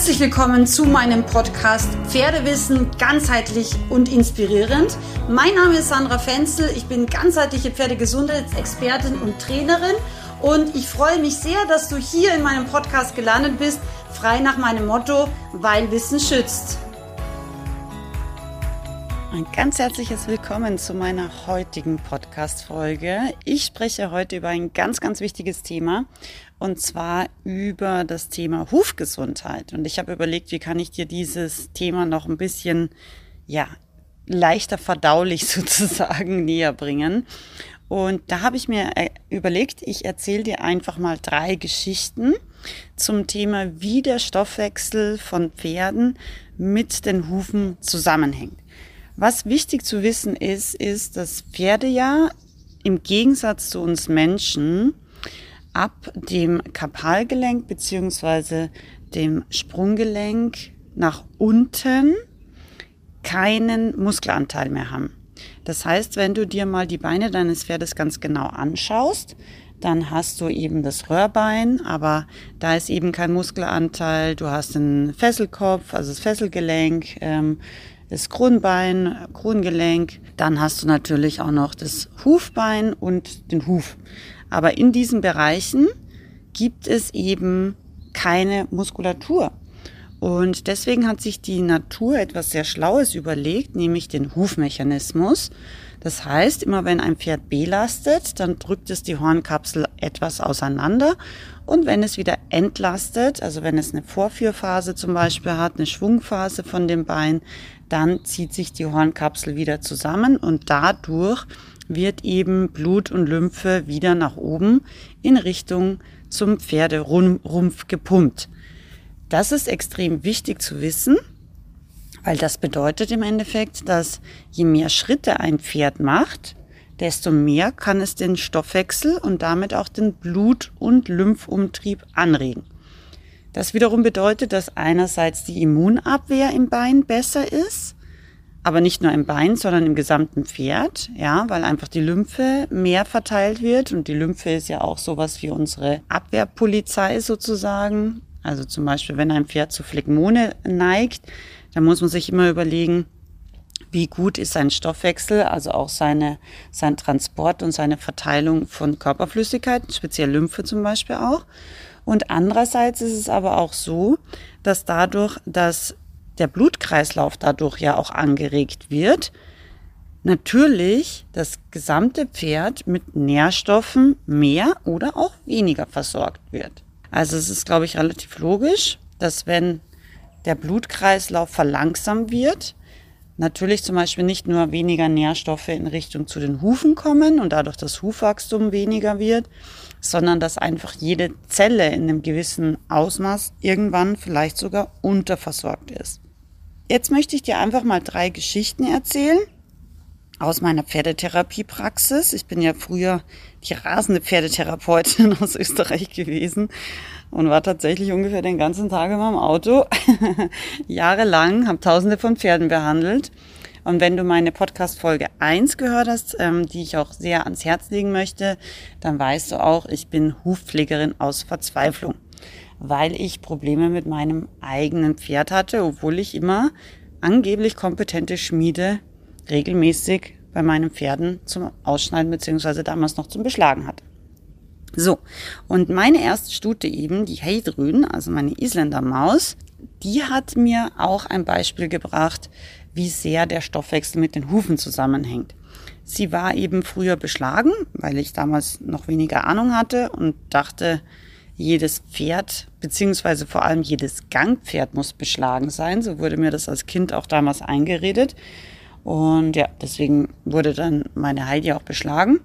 Herzlich willkommen zu meinem Podcast Pferdewissen ganzheitlich und inspirierend. Mein Name ist Sandra Fenzel, ich bin ganzheitliche Pferdegesundheitsexpertin und Trainerin und ich freue mich sehr, dass du hier in meinem Podcast gelandet bist, frei nach meinem Motto, weil Wissen schützt. Ein ganz herzliches Willkommen zu meiner heutigen Podcast-Folge. Ich spreche heute über ein ganz, ganz wichtiges Thema und zwar über das Thema Hufgesundheit. Und ich habe überlegt, wie kann ich dir dieses Thema noch ein bisschen, ja, leichter verdaulich sozusagen näher bringen. Und da habe ich mir äh, überlegt, ich erzähle dir einfach mal drei Geschichten zum Thema, wie der Stoffwechsel von Pferden mit den Hufen zusammenhängt. Was wichtig zu wissen ist, ist, dass Pferde ja im Gegensatz zu uns Menschen ab dem Kapalgelenk beziehungsweise dem Sprunggelenk nach unten keinen Muskelanteil mehr haben. Das heißt, wenn du dir mal die Beine deines Pferdes ganz genau anschaust, dann hast du eben das Röhrbein, aber da ist eben kein Muskelanteil. Du hast den Fesselkopf, also das Fesselgelenk. Ähm, das Kronbein, Krongelenk. Dann hast du natürlich auch noch das Hufbein und den Huf. Aber in diesen Bereichen gibt es eben keine Muskulatur. Und deswegen hat sich die Natur etwas sehr Schlaues überlegt, nämlich den Hufmechanismus. Das heißt, immer wenn ein Pferd belastet, dann drückt es die Hornkapsel etwas auseinander. Und wenn es wieder entlastet, also wenn es eine Vorführphase zum Beispiel hat, eine Schwungphase von dem Bein, dann zieht sich die Hornkapsel wieder zusammen und dadurch wird eben Blut und Lymphe wieder nach oben in Richtung zum Pferderumpf gepumpt. Das ist extrem wichtig zu wissen, weil das bedeutet im Endeffekt, dass je mehr Schritte ein Pferd macht, desto mehr kann es den Stoffwechsel und damit auch den Blut- und Lymphumtrieb anregen. Das wiederum bedeutet, dass einerseits die Immunabwehr im Bein besser ist, aber nicht nur im Bein, sondern im gesamten Pferd, ja, weil einfach die Lymphe mehr verteilt wird und die Lymphe ist ja auch sowas wie unsere Abwehrpolizei sozusagen. Also zum Beispiel, wenn ein Pferd zu Phlegmone neigt, dann muss man sich immer überlegen, wie gut ist sein Stoffwechsel, also auch seine, sein Transport und seine Verteilung von Körperflüssigkeiten, speziell Lymphe zum Beispiel auch. Und andererseits ist es aber auch so, dass dadurch, dass der Blutkreislauf dadurch ja auch angeregt wird, natürlich das gesamte Pferd mit Nährstoffen mehr oder auch weniger versorgt wird. Also es ist, glaube ich, relativ logisch, dass wenn der Blutkreislauf verlangsamt wird, natürlich zum Beispiel nicht nur weniger Nährstoffe in Richtung zu den Hufen kommen und dadurch das Hufwachstum weniger wird, sondern dass einfach jede Zelle in einem gewissen Ausmaß irgendwann vielleicht sogar unterversorgt ist. Jetzt möchte ich dir einfach mal drei Geschichten erzählen aus meiner Pferdetherapiepraxis. Ich bin ja früher die rasende Pferdetherapeutin aus Österreich gewesen und war tatsächlich ungefähr den ganzen Tag in meinem Auto, jahrelang, habe tausende von Pferden behandelt. Und wenn du meine Podcast-Folge 1 gehört hast, ähm, die ich auch sehr ans Herz legen möchte, dann weißt du auch, ich bin Hufpflegerin aus Verzweiflung, weil ich Probleme mit meinem eigenen Pferd hatte, obwohl ich immer angeblich kompetente Schmiede regelmäßig bei meinen Pferden zum Ausschneiden beziehungsweise damals noch zum Beschlagen hatte. So, und meine erste Stute eben, die Heidrün, also meine Isländer Maus, die hat mir auch ein Beispiel gebracht, wie sehr der Stoffwechsel mit den Hufen zusammenhängt. Sie war eben früher beschlagen, weil ich damals noch weniger Ahnung hatte und dachte, jedes Pferd, beziehungsweise vor allem jedes Gangpferd muss beschlagen sein. So wurde mir das als Kind auch damals eingeredet. Und ja, deswegen wurde dann meine Heidi auch beschlagen.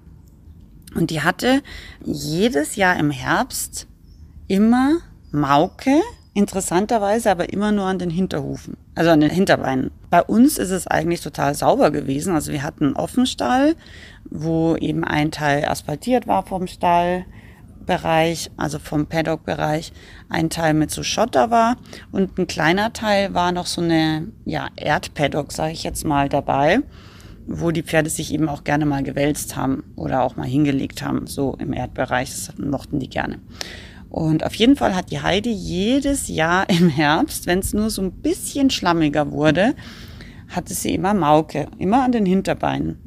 Und die hatte jedes Jahr im Herbst immer Mauke, interessanterweise aber immer nur an den Hinterhufen, also an den Hinterbeinen. Bei uns ist es eigentlich total sauber gewesen. Also wir hatten einen Offenstall, wo eben ein Teil asphaltiert war vom Stallbereich, also vom Paddock-Bereich, ein Teil mit so Schotter war und ein kleiner Teil war noch so eine ja, Erdpaddock, sage ich jetzt mal, dabei wo die Pferde sich eben auch gerne mal gewälzt haben oder auch mal hingelegt haben, so im Erdbereich, das mochten die gerne. Und auf jeden Fall hat die Heidi jedes Jahr im Herbst, wenn es nur so ein bisschen schlammiger wurde, hatte sie immer Mauke, immer an den Hinterbeinen.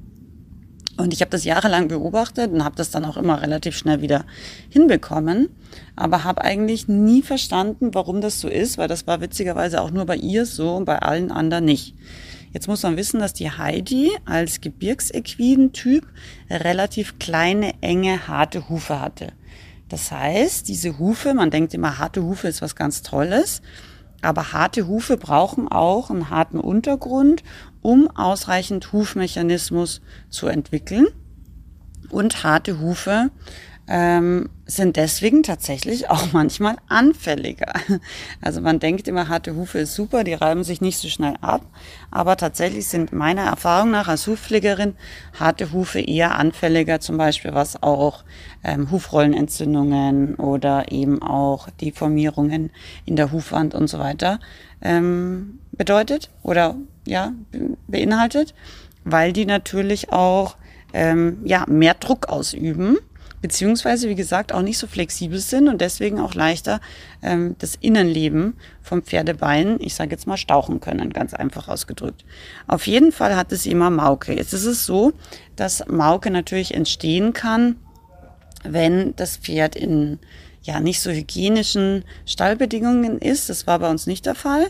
Und ich habe das jahrelang beobachtet und habe das dann auch immer relativ schnell wieder hinbekommen, aber habe eigentlich nie verstanden, warum das so ist, weil das war witzigerweise auch nur bei ihr so und bei allen anderen nicht. Jetzt muss man wissen, dass die Heidi als Gebirgsequiden-Typ relativ kleine, enge, harte Hufe hatte. Das heißt, diese Hufe, man denkt immer, harte Hufe ist was ganz Tolles, aber harte Hufe brauchen auch einen harten Untergrund um ausreichend Hufmechanismus zu entwickeln. Und harte Hufe ähm, sind deswegen tatsächlich auch manchmal anfälliger. Also man denkt immer, harte Hufe ist super, die reiben sich nicht so schnell ab. Aber tatsächlich sind meiner Erfahrung nach als Hufpflegerin harte Hufe eher anfälliger, zum Beispiel was auch ähm, Hufrollenentzündungen oder eben auch Deformierungen in der Hufwand und so weiter ähm, bedeutet oder ja, beinhaltet, weil die natürlich auch ähm, ja, mehr Druck ausüben, beziehungsweise, wie gesagt, auch nicht so flexibel sind und deswegen auch leichter ähm, das Innenleben vom Pferdebein, ich sage jetzt mal, stauchen können, ganz einfach ausgedrückt. Auf jeden Fall hat es immer Mauke. Jetzt ist es so, dass Mauke natürlich entstehen kann, wenn das Pferd in ja nicht so hygienischen Stallbedingungen ist. Das war bei uns nicht der Fall.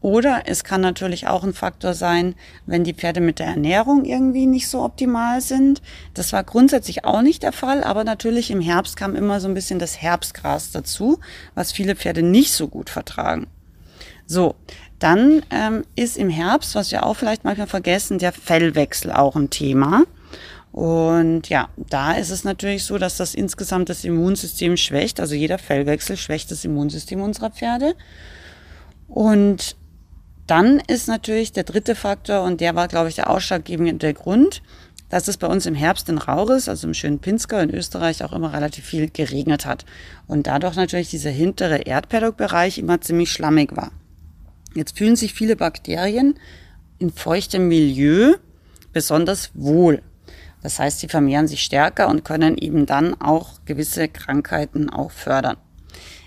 Oder es kann natürlich auch ein Faktor sein, wenn die Pferde mit der Ernährung irgendwie nicht so optimal sind. Das war grundsätzlich auch nicht der Fall, aber natürlich im Herbst kam immer so ein bisschen das Herbstgras dazu, was viele Pferde nicht so gut vertragen. So, dann ähm, ist im Herbst, was wir auch vielleicht manchmal vergessen, der Fellwechsel auch ein Thema. Und ja, da ist es natürlich so, dass das insgesamt das Immunsystem schwächt. Also jeder Fellwechsel schwächt das Immunsystem unserer Pferde. Und dann ist natürlich der dritte Faktor, und der war, glaube ich, der ausschlaggebende Grund, dass es bei uns im Herbst in Rauris, also im schönen Pinsker in Österreich, auch immer relativ viel geregnet hat. Und dadurch natürlich dieser hintere Erdpaddock-Bereich immer ziemlich schlammig war. Jetzt fühlen sich viele Bakterien in feuchtem Milieu besonders wohl. Das heißt, sie vermehren sich stärker und können eben dann auch gewisse Krankheiten auch fördern.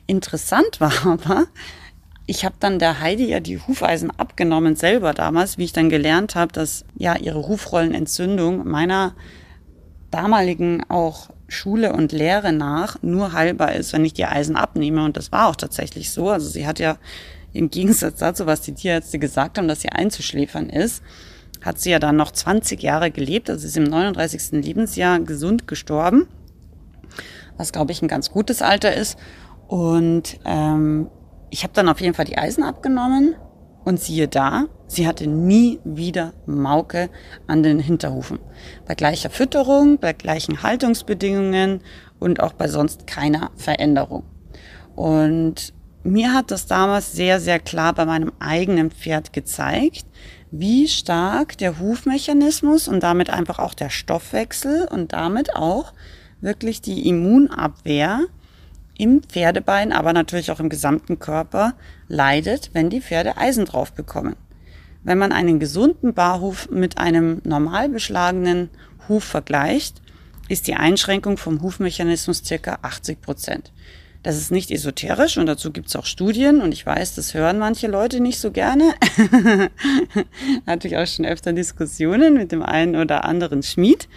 Interessant war aber, ich habe dann der Heidi ja die Hufeisen abgenommen selber damals, wie ich dann gelernt habe, dass ja ihre Hufrollenentzündung meiner damaligen auch Schule und Lehre nach nur heilbar ist, wenn ich die Eisen abnehme. Und das war auch tatsächlich so. Also sie hat ja im Gegensatz dazu, was die Tierärzte gesagt haben, dass sie einzuschläfern ist, hat sie ja dann noch 20 Jahre gelebt. Also sie ist im 39. Lebensjahr gesund gestorben, was glaube ich ein ganz gutes Alter ist. Und ähm, ich habe dann auf jeden Fall die Eisen abgenommen und siehe da, sie hatte nie wieder Mauke an den Hinterhufen. Bei gleicher Fütterung, bei gleichen Haltungsbedingungen und auch bei sonst keiner Veränderung. Und mir hat das damals sehr, sehr klar bei meinem eigenen Pferd gezeigt, wie stark der Hufmechanismus und damit einfach auch der Stoffwechsel und damit auch wirklich die Immunabwehr im Pferdebein, aber natürlich auch im gesamten Körper leidet, wenn die Pferde Eisen drauf bekommen. Wenn man einen gesunden Barhuf mit einem normal beschlagenen Huf vergleicht, ist die Einschränkung vom Hufmechanismus circa 80 Prozent. Das ist nicht esoterisch und dazu gibt es auch Studien und ich weiß, das hören manche Leute nicht so gerne. Hatte ich auch schon öfter Diskussionen mit dem einen oder anderen Schmied,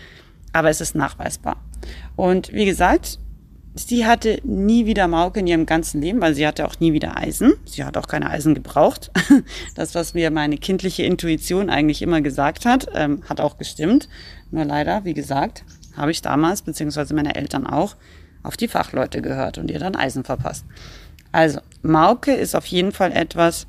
aber es ist nachweisbar. Und wie gesagt, Sie hatte nie wieder Mauke in ihrem ganzen Leben, weil sie hatte auch nie wieder Eisen. Sie hat auch keine Eisen gebraucht. Das, was mir meine kindliche Intuition eigentlich immer gesagt hat, ähm, hat auch gestimmt. Nur leider, wie gesagt, habe ich damals, beziehungsweise meine Eltern auch, auf die Fachleute gehört und ihr dann Eisen verpasst. Also, Mauke ist auf jeden Fall etwas,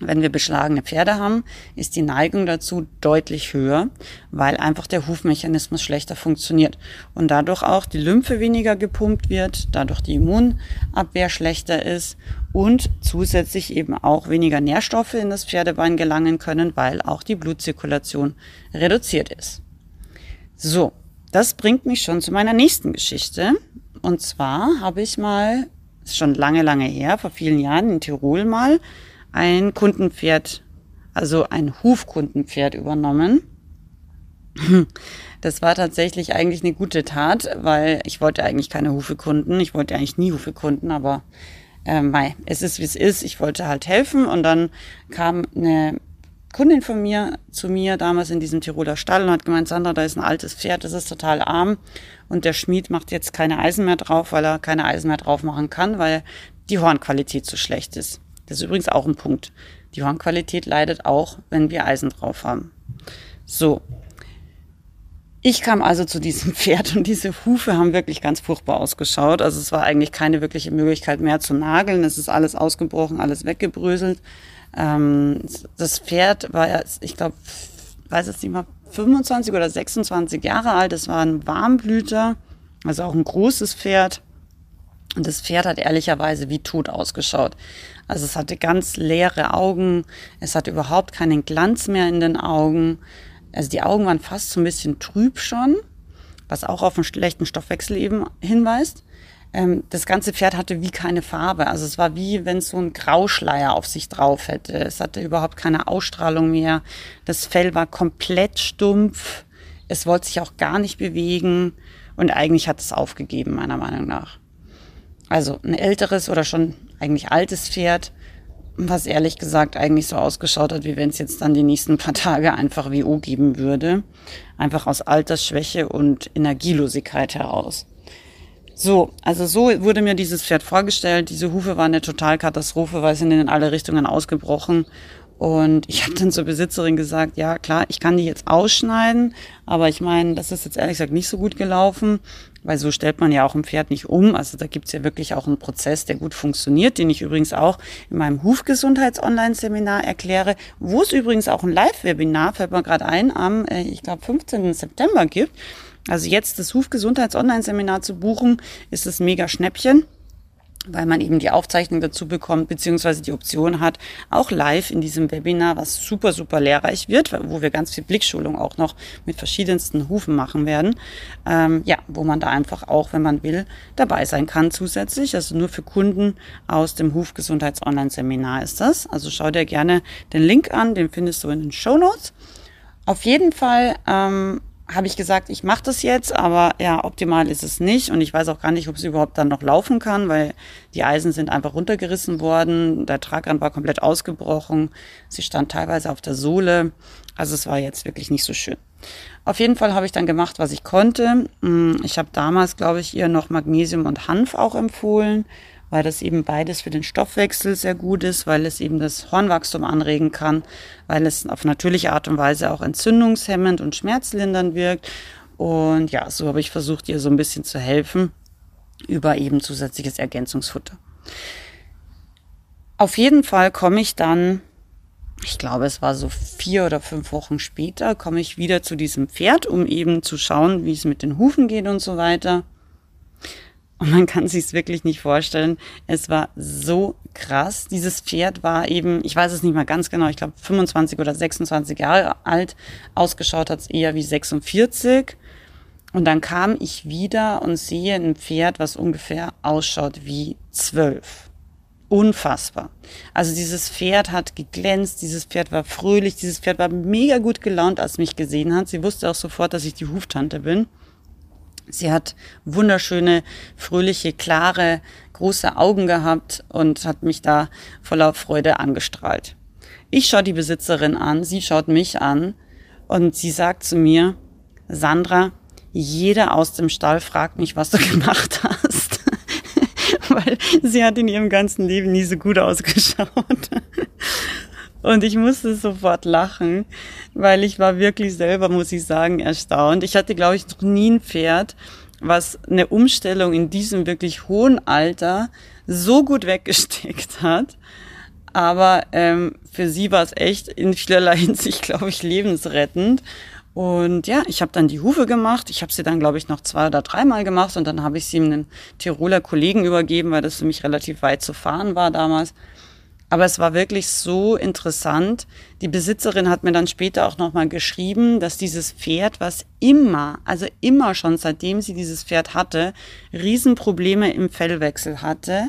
wenn wir beschlagene Pferde haben, ist die Neigung dazu deutlich höher, weil einfach der Hufmechanismus schlechter funktioniert und dadurch auch die Lymphe weniger gepumpt wird, dadurch die Immunabwehr schlechter ist und zusätzlich eben auch weniger Nährstoffe in das Pferdebein gelangen können, weil auch die Blutzirkulation reduziert ist. So, das bringt mich schon zu meiner nächsten Geschichte. Und zwar habe ich mal, ist schon lange, lange her, vor vielen Jahren in Tirol mal, ein Kundenpferd, also ein Hufkundenpferd übernommen. das war tatsächlich eigentlich eine gute Tat, weil ich wollte eigentlich keine Hufekunden. Ich wollte eigentlich nie Hufekunden, aber äh, mei, es ist wie es ist. Ich wollte halt helfen und dann kam eine Kundin von mir zu mir damals in diesem Tiroler Stall und hat gemeint, Sandra, da ist ein altes Pferd, das ist total arm und der Schmied macht jetzt keine Eisen mehr drauf, weil er keine Eisen mehr drauf machen kann, weil die Hornqualität zu schlecht ist. Das ist übrigens auch ein Punkt. Die Hornqualität leidet auch, wenn wir Eisen drauf haben. So. Ich kam also zu diesem Pferd und diese Hufe haben wirklich ganz furchtbar ausgeschaut. Also es war eigentlich keine wirkliche Möglichkeit mehr zu nageln. Es ist alles ausgebrochen, alles weggebröselt. Ähm, das Pferd war ja, ich glaube, weiß jetzt nicht mal, 25 oder 26 Jahre alt. Es war ein Warmblüter, also auch ein großes Pferd. Und das Pferd hat ehrlicherweise wie tot ausgeschaut. Also es hatte ganz leere Augen, es hatte überhaupt keinen Glanz mehr in den Augen. Also die Augen waren fast so ein bisschen trüb schon, was auch auf einen schlechten Stoffwechsel eben hinweist. Ähm, das ganze Pferd hatte wie keine Farbe. Also es war wie wenn so ein Grauschleier auf sich drauf hätte. Es hatte überhaupt keine Ausstrahlung mehr. Das Fell war komplett stumpf. Es wollte sich auch gar nicht bewegen. Und eigentlich hat es aufgegeben, meiner Meinung nach. Also ein älteres oder schon eigentlich altes Pferd, was ehrlich gesagt eigentlich so ausgeschaut hat, wie wenn es jetzt dann die nächsten paar Tage einfach WO geben würde. Einfach aus Altersschwäche und Energielosigkeit heraus. So, also so wurde mir dieses Pferd vorgestellt. Diese Hufe waren eine Totalkatastrophe, weil sie sind in alle Richtungen ausgebrochen. Und ich habe dann zur Besitzerin gesagt, ja klar, ich kann die jetzt ausschneiden, aber ich meine, das ist jetzt ehrlich gesagt nicht so gut gelaufen, weil so stellt man ja auch ein Pferd nicht um. Also da gibt's ja wirklich auch einen Prozess, der gut funktioniert, den ich übrigens auch in meinem Hufgesundheits-Online-Seminar erkläre, wo es übrigens auch ein Live-Webinar, fällt mir gerade ein, am, äh, ich glaube, 15. September gibt also jetzt das Hufgesundheits-Online-Seminar zu buchen, ist das mega Schnäppchen weil man eben die Aufzeichnung dazu bekommt, beziehungsweise die Option hat, auch live in diesem Webinar, was super, super lehrreich wird, wo wir ganz viel Blickschulung auch noch mit verschiedensten Hufen machen werden. Ähm, ja, wo man da einfach auch, wenn man will, dabei sein kann zusätzlich. Also nur für Kunden aus dem Hufgesundheits-Online-Seminar ist das. Also schau dir gerne den Link an, den findest du in den Show Notes. Auf jeden Fall ähm, habe ich gesagt, ich mache das jetzt, aber ja, optimal ist es nicht. Und ich weiß auch gar nicht, ob es überhaupt dann noch laufen kann, weil die Eisen sind einfach runtergerissen worden, der Tragrand war komplett ausgebrochen, sie stand teilweise auf der Sohle, also es war jetzt wirklich nicht so schön. Auf jeden Fall habe ich dann gemacht, was ich konnte. Mm, ich habe damals, glaube ich, ihr noch Magnesium und Hanf auch empfohlen weil das eben beides für den Stoffwechsel sehr gut ist, weil es eben das Hornwachstum anregen kann, weil es auf natürliche Art und Weise auch entzündungshemmend und schmerzlindernd wirkt. Und ja, so habe ich versucht, ihr so ein bisschen zu helfen über eben zusätzliches Ergänzungsfutter. Auf jeden Fall komme ich dann, ich glaube, es war so vier oder fünf Wochen später, komme ich wieder zu diesem Pferd, um eben zu schauen, wie es mit den Hufen geht und so weiter. Und man kann sich wirklich nicht vorstellen. Es war so krass. Dieses Pferd war eben, ich weiß es nicht mal ganz genau, ich glaube 25 oder 26 Jahre alt. Ausgeschaut hat es eher wie 46. Und dann kam ich wieder und sehe ein Pferd, was ungefähr ausschaut wie 12. Unfassbar. Also dieses Pferd hat geglänzt, dieses Pferd war fröhlich, dieses Pferd war mega gut gelaunt, als mich gesehen hat. Sie wusste auch sofort, dass ich die Huftante bin. Sie hat wunderschöne, fröhliche, klare, große Augen gehabt und hat mich da voller Freude angestrahlt. Ich schaue die Besitzerin an, sie schaut mich an und sie sagt zu mir, Sandra, jeder aus dem Stall fragt mich, was du gemacht hast. Weil sie hat in ihrem ganzen Leben nie so gut ausgeschaut. Und ich musste sofort lachen, weil ich war wirklich selber, muss ich sagen, erstaunt. Ich hatte, glaube ich, noch nie ein Pferd, was eine Umstellung in diesem wirklich hohen Alter so gut weggesteckt hat. Aber ähm, für sie war es echt in vielerlei Hinsicht, glaube ich, lebensrettend. Und ja, ich habe dann die Hufe gemacht. Ich habe sie dann, glaube ich, noch zwei oder dreimal gemacht und dann habe ich sie einem Tiroler Kollegen übergeben, weil das für mich relativ weit zu fahren war damals. Aber es war wirklich so interessant. Die Besitzerin hat mir dann später auch nochmal geschrieben, dass dieses Pferd, was immer, also immer schon seitdem sie dieses Pferd hatte, Riesenprobleme im Fellwechsel hatte,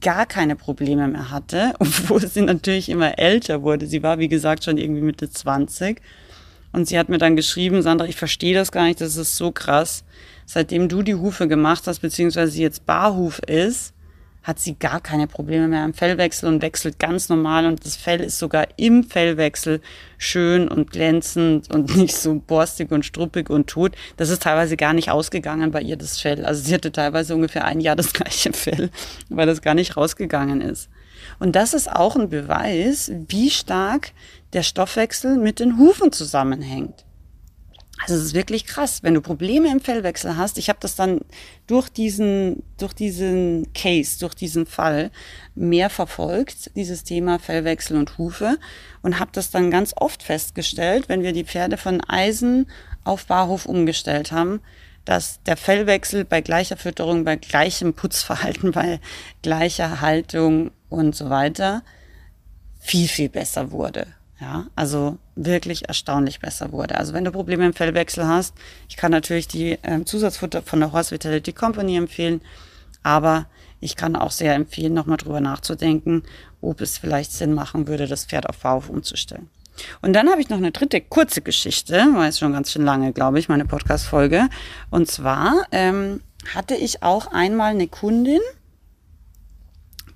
gar keine Probleme mehr hatte, obwohl sie natürlich immer älter wurde. Sie war, wie gesagt, schon irgendwie Mitte 20. Und sie hat mir dann geschrieben, Sandra, ich verstehe das gar nicht, das ist so krass. Seitdem du die Hufe gemacht hast, beziehungsweise sie jetzt Barhuf ist, hat sie gar keine Probleme mehr im Fellwechsel und wechselt ganz normal und das Fell ist sogar im Fellwechsel schön und glänzend und nicht so borstig und struppig und tot. Das ist teilweise gar nicht ausgegangen bei ihr, das Fell. Also sie hatte teilweise ungefähr ein Jahr das gleiche Fell, weil das gar nicht rausgegangen ist. Und das ist auch ein Beweis, wie stark der Stoffwechsel mit den Hufen zusammenhängt. Also es ist wirklich krass, wenn du Probleme im Fellwechsel hast. Ich habe das dann durch diesen, durch diesen Case, durch diesen Fall mehr verfolgt, dieses Thema Fellwechsel und Hufe und habe das dann ganz oft festgestellt, wenn wir die Pferde von Eisen auf Barhof umgestellt haben, dass der Fellwechsel bei gleicher Fütterung, bei gleichem Putzverhalten, bei gleicher Haltung und so weiter viel, viel besser wurde. Ja, also wirklich erstaunlich besser wurde. Also wenn du Probleme im Fellwechsel hast, ich kann natürlich die ähm, Zusatzfutter von der Horse Vitality Company empfehlen, aber ich kann auch sehr empfehlen, nochmal drüber nachzudenken, ob es vielleicht Sinn machen würde, das Pferd auf Bauhof umzustellen. Und dann habe ich noch eine dritte kurze Geschichte, war jetzt schon ganz schön lange, glaube ich, meine Podcast-Folge. Und zwar ähm, hatte ich auch einmal eine Kundin,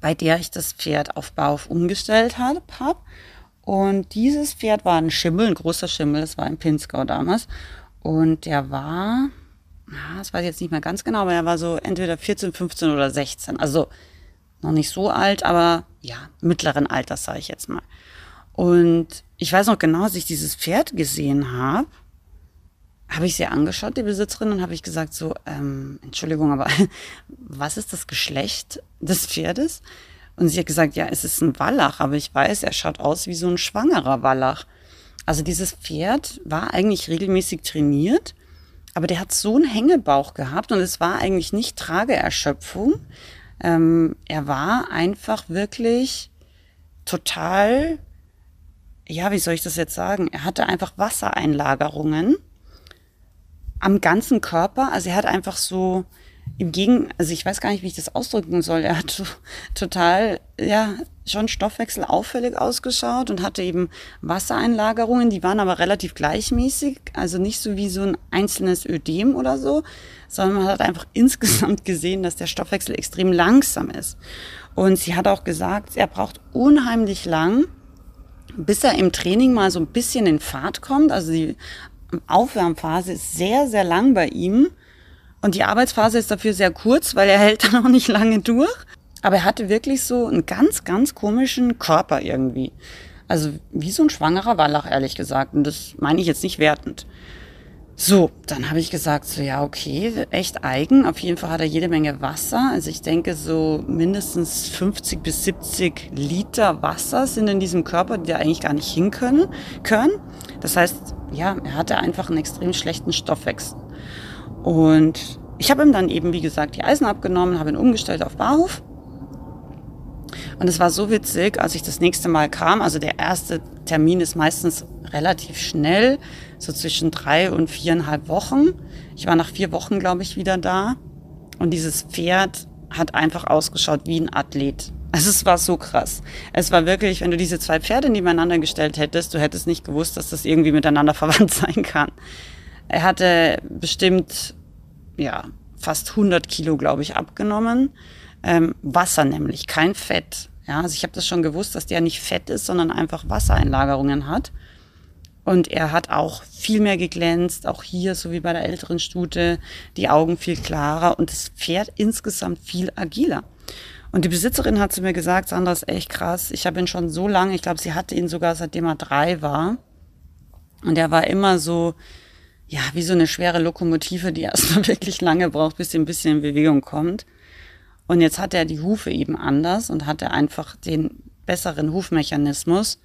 bei der ich das Pferd auf Bauhof umgestellt habe. Hab. Und dieses Pferd war ein Schimmel, ein großer Schimmel, das war ein Pinzgau damals. Und der war, das weiß ich jetzt nicht mehr ganz genau, aber er war so entweder 14, 15 oder 16. Also noch nicht so alt, aber ja, mittleren Alters, sage ich jetzt mal. Und ich weiß noch genau, als ich dieses Pferd gesehen habe, habe ich sie angeschaut, die Besitzerin, und habe ich gesagt, so, ähm, Entschuldigung, aber was ist das Geschlecht des Pferdes? Und sie hat gesagt, ja, es ist ein Wallach, aber ich weiß, er schaut aus wie so ein schwangerer Wallach. Also dieses Pferd war eigentlich regelmäßig trainiert, aber der hat so einen Hängebauch gehabt und es war eigentlich nicht Trageerschöpfung. Ähm, er war einfach wirklich total, ja, wie soll ich das jetzt sagen? Er hatte einfach Wassereinlagerungen am ganzen Körper. Also er hat einfach so im Gegen, also ich weiß gar nicht, wie ich das ausdrücken soll. Er hat total, ja, schon Stoffwechsel auffällig ausgeschaut und hatte eben Wassereinlagerungen, die waren aber relativ gleichmäßig, also nicht so wie so ein einzelnes Ödem oder so, sondern man hat einfach insgesamt gesehen, dass der Stoffwechsel extrem langsam ist. Und sie hat auch gesagt, er braucht unheimlich lang, bis er im Training mal so ein bisschen in Fahrt kommt. Also die Aufwärmphase ist sehr, sehr lang bei ihm. Und die Arbeitsphase ist dafür sehr kurz, weil er hält dann auch nicht lange durch. Aber er hatte wirklich so einen ganz, ganz komischen Körper irgendwie. Also wie so ein schwangerer Wallach, ehrlich gesagt. Und das meine ich jetzt nicht wertend. So, dann habe ich gesagt, so ja, okay, echt eigen. Auf jeden Fall hat er jede Menge Wasser. Also ich denke, so mindestens 50 bis 70 Liter Wasser sind in diesem Körper, die da eigentlich gar nicht hin können. können. Das heißt, ja, er hatte einfach einen extrem schlechten Stoffwechsel. Und ich habe ihm dann eben, wie gesagt, die Eisen abgenommen, habe ihn umgestellt auf Barhof. Und es war so witzig, als ich das nächste Mal kam. Also der erste Termin ist meistens relativ schnell, so zwischen drei und viereinhalb Wochen. Ich war nach vier Wochen, glaube ich, wieder da. Und dieses Pferd hat einfach ausgeschaut wie ein Athlet. Also es war so krass. Es war wirklich, wenn du diese zwei Pferde nebeneinander gestellt hättest, du hättest nicht gewusst, dass das irgendwie miteinander verwandt sein kann. Er hatte bestimmt, ja, fast 100 Kilo, glaube ich, abgenommen. Ähm, Wasser nämlich, kein Fett. Ja, also ich habe das schon gewusst, dass der nicht Fett ist, sondern einfach Wassereinlagerungen hat. Und er hat auch viel mehr geglänzt, auch hier, so wie bei der älteren Stute, die Augen viel klarer und das Pferd insgesamt viel agiler. Und die Besitzerin hat zu mir gesagt, Sandra ist echt krass. Ich habe ihn schon so lange, ich glaube, sie hatte ihn sogar seitdem er drei war. Und er war immer so, ja, wie so eine schwere Lokomotive, die erstmal wirklich lange braucht, bis sie ein bisschen in Bewegung kommt. Und jetzt hat er die Hufe eben anders und hatte einfach den besseren Hufmechanismus.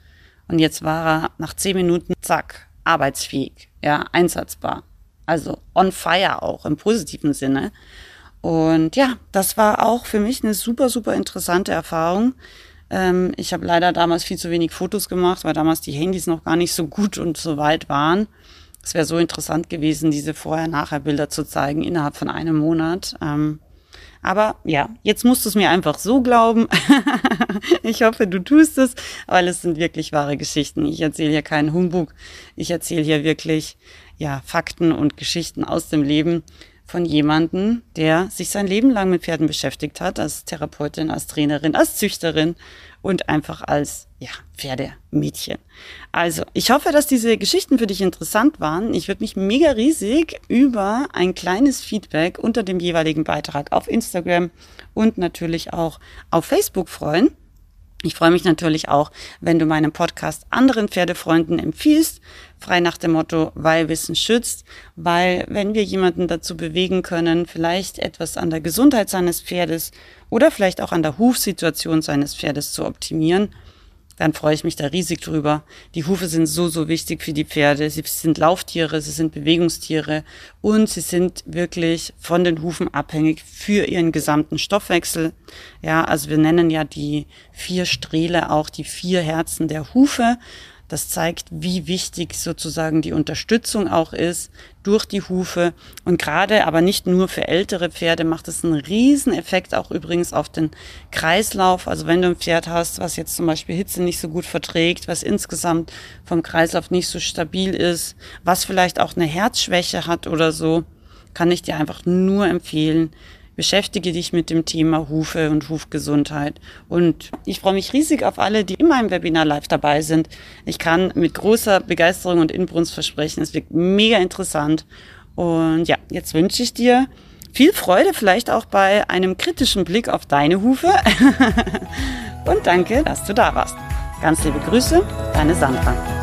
Und jetzt war er nach zehn Minuten, zack, arbeitsfähig, ja, einsatzbar. Also on fire auch im positiven Sinne. Und ja, das war auch für mich eine super, super interessante Erfahrung. Ähm, ich habe leider damals viel zu wenig Fotos gemacht, weil damals die Handys noch gar nicht so gut und so weit waren. Es wäre so interessant gewesen, diese Vorher-Nachher-Bilder zu zeigen innerhalb von einem Monat. Ähm, Aber ja, jetzt musst du es mir einfach so glauben. ich hoffe, du tust es, weil es sind wirklich wahre Geschichten. Ich erzähle hier keinen Humbug. Ich erzähle hier wirklich, ja, Fakten und Geschichten aus dem Leben von jemandem, der sich sein Leben lang mit Pferden beschäftigt hat, als Therapeutin, als Trainerin, als Züchterin und einfach als ja, Pferdemädchen. Also, ich hoffe, dass diese Geschichten für dich interessant waren. Ich würde mich mega riesig über ein kleines Feedback unter dem jeweiligen Beitrag auf Instagram und natürlich auch auf Facebook freuen. Ich freue mich natürlich auch, wenn du meinen Podcast anderen Pferdefreunden empfiehlst, frei nach dem Motto, weil Wissen schützt, weil wenn wir jemanden dazu bewegen können, vielleicht etwas an der Gesundheit seines Pferdes oder vielleicht auch an der Hufsituation seines Pferdes zu optimieren, dann freue ich mich da riesig drüber. Die Hufe sind so, so wichtig für die Pferde. Sie sind Lauftiere, sie sind Bewegungstiere und sie sind wirklich von den Hufen abhängig für ihren gesamten Stoffwechsel. Ja, also wir nennen ja die vier Strehle auch die vier Herzen der Hufe. Das zeigt, wie wichtig sozusagen die Unterstützung auch ist durch die Hufe. Und gerade, aber nicht nur für ältere Pferde, macht es einen riesen Effekt auch übrigens auf den Kreislauf. Also wenn du ein Pferd hast, was jetzt zum Beispiel Hitze nicht so gut verträgt, was insgesamt vom Kreislauf nicht so stabil ist, was vielleicht auch eine Herzschwäche hat oder so, kann ich dir einfach nur empfehlen, beschäftige dich mit dem Thema Hufe und Hufgesundheit. Und ich freue mich riesig auf alle, die in meinem Webinar live dabei sind. Ich kann mit großer Begeisterung und Inbrunst versprechen, es wird mega interessant. Und ja, jetzt wünsche ich dir viel Freude, vielleicht auch bei einem kritischen Blick auf deine Hufe. und danke, dass du da warst. Ganz liebe Grüße, deine Sandra.